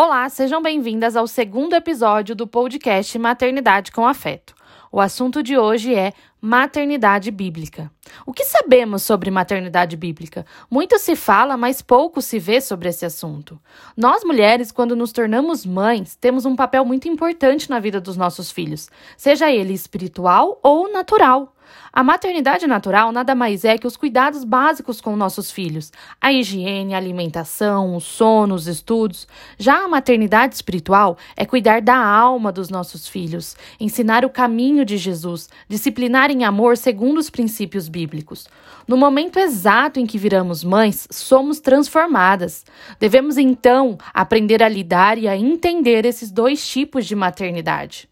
Olá, sejam bem-vindas ao segundo episódio do podcast Maternidade com Afeto. O assunto de hoje é maternidade bíblica. O que sabemos sobre maternidade bíblica? Muito se fala, mas pouco se vê sobre esse assunto. Nós mulheres, quando nos tornamos mães, temos um papel muito importante na vida dos nossos filhos, seja ele espiritual ou natural. A maternidade natural nada mais é que os cuidados básicos com nossos filhos, a higiene, a alimentação, o sono, os estudos. Já a maternidade espiritual é cuidar da alma dos nossos filhos, ensinar o caminho de Jesus, disciplinar em amor segundo os princípios bíblicos. No momento exato em que viramos mães, somos transformadas. Devemos então aprender a lidar e a entender esses dois tipos de maternidade.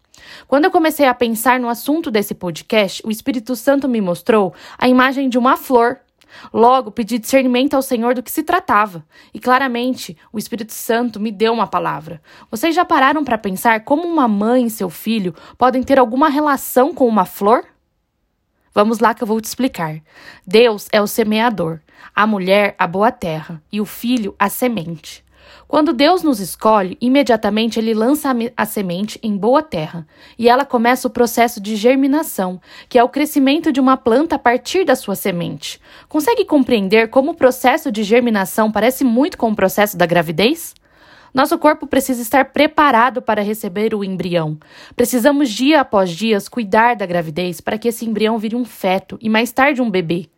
Quando eu comecei a pensar no assunto desse podcast, o Espírito Santo me mostrou a imagem de uma flor. Logo, pedi discernimento ao Senhor do que se tratava, e claramente o Espírito Santo me deu uma palavra. Vocês já pararam para pensar como uma mãe e seu filho podem ter alguma relação com uma flor? Vamos lá que eu vou te explicar. Deus é o semeador, a mulher a boa terra e o filho a semente. Quando Deus nos escolhe, imediatamente ele lança a semente em boa terra e ela começa o processo de germinação, que é o crescimento de uma planta a partir da sua semente. Consegue compreender como o processo de germinação parece muito com o processo da gravidez? Nosso corpo precisa estar preparado para receber o embrião. Precisamos, dia após dia, cuidar da gravidez para que esse embrião vire um feto e mais tarde um bebê.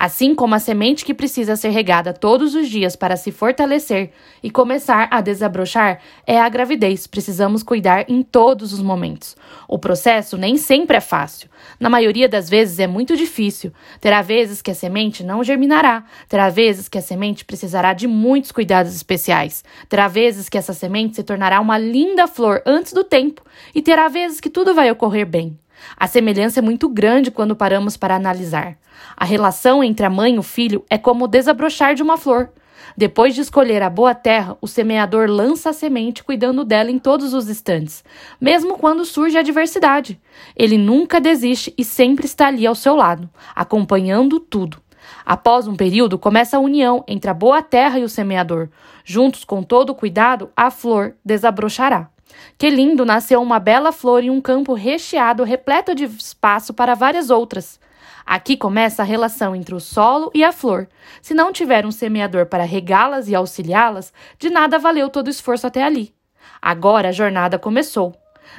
Assim como a semente que precisa ser regada todos os dias para se fortalecer e começar a desabrochar é a gravidez. Precisamos cuidar em todos os momentos. O processo nem sempre é fácil. Na maioria das vezes é muito difícil. Terá vezes que a semente não germinará. Terá vezes que a semente precisará de muitos cuidados especiais. Terá vezes que essa semente se tornará uma linda flor antes do tempo. E terá vezes que tudo vai ocorrer bem. A semelhança é muito grande quando paramos para analisar. A relação entre a mãe e o filho é como o desabrochar de uma flor. Depois de escolher a boa terra, o semeador lança a semente cuidando dela em todos os instantes, mesmo quando surge a adversidade. Ele nunca desiste e sempre está ali ao seu lado, acompanhando tudo. Após um período, começa a união entre a boa terra e o semeador. Juntos, com todo o cuidado, a flor desabrochará. Que lindo nasceu uma bela flor em um campo recheado, repleto de espaço para várias outras. Aqui começa a relação entre o solo e a flor. Se não tiver um semeador para regá-las e auxiliá-las, de nada valeu todo o esforço até ali. Agora a jornada começou.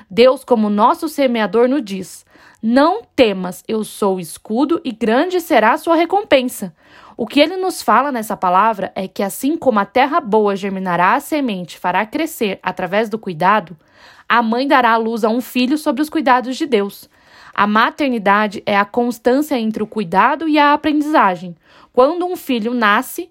Deus, como nosso semeador, nos diz: Não temas, eu sou o escudo e grande será a sua recompensa. O que ele nos fala nessa palavra é que, assim como a terra boa germinará a semente, fará crescer através do cuidado, a mãe dará à luz a um filho sobre os cuidados de Deus. A maternidade é a constância entre o cuidado e a aprendizagem. Quando um filho nasce,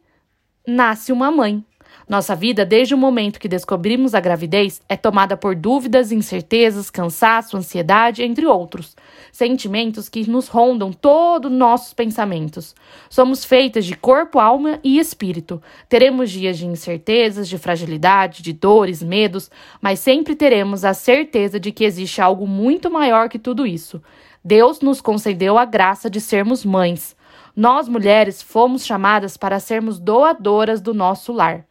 nasce uma mãe. Nossa vida, desde o momento que descobrimos a gravidez, é tomada por dúvidas, incertezas, cansaço, ansiedade, entre outros. Sentimentos que nos rondam todos nossos pensamentos. Somos feitas de corpo, alma e espírito. Teremos dias de incertezas, de fragilidade, de dores, medos, mas sempre teremos a certeza de que existe algo muito maior que tudo isso. Deus nos concedeu a graça de sermos mães. Nós, mulheres, fomos chamadas para sermos doadoras do nosso lar.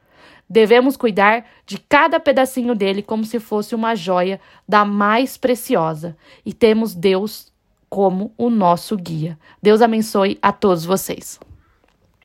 Devemos cuidar de cada pedacinho dele como se fosse uma joia da mais preciosa. E temos Deus como o nosso guia. Deus abençoe a todos vocês.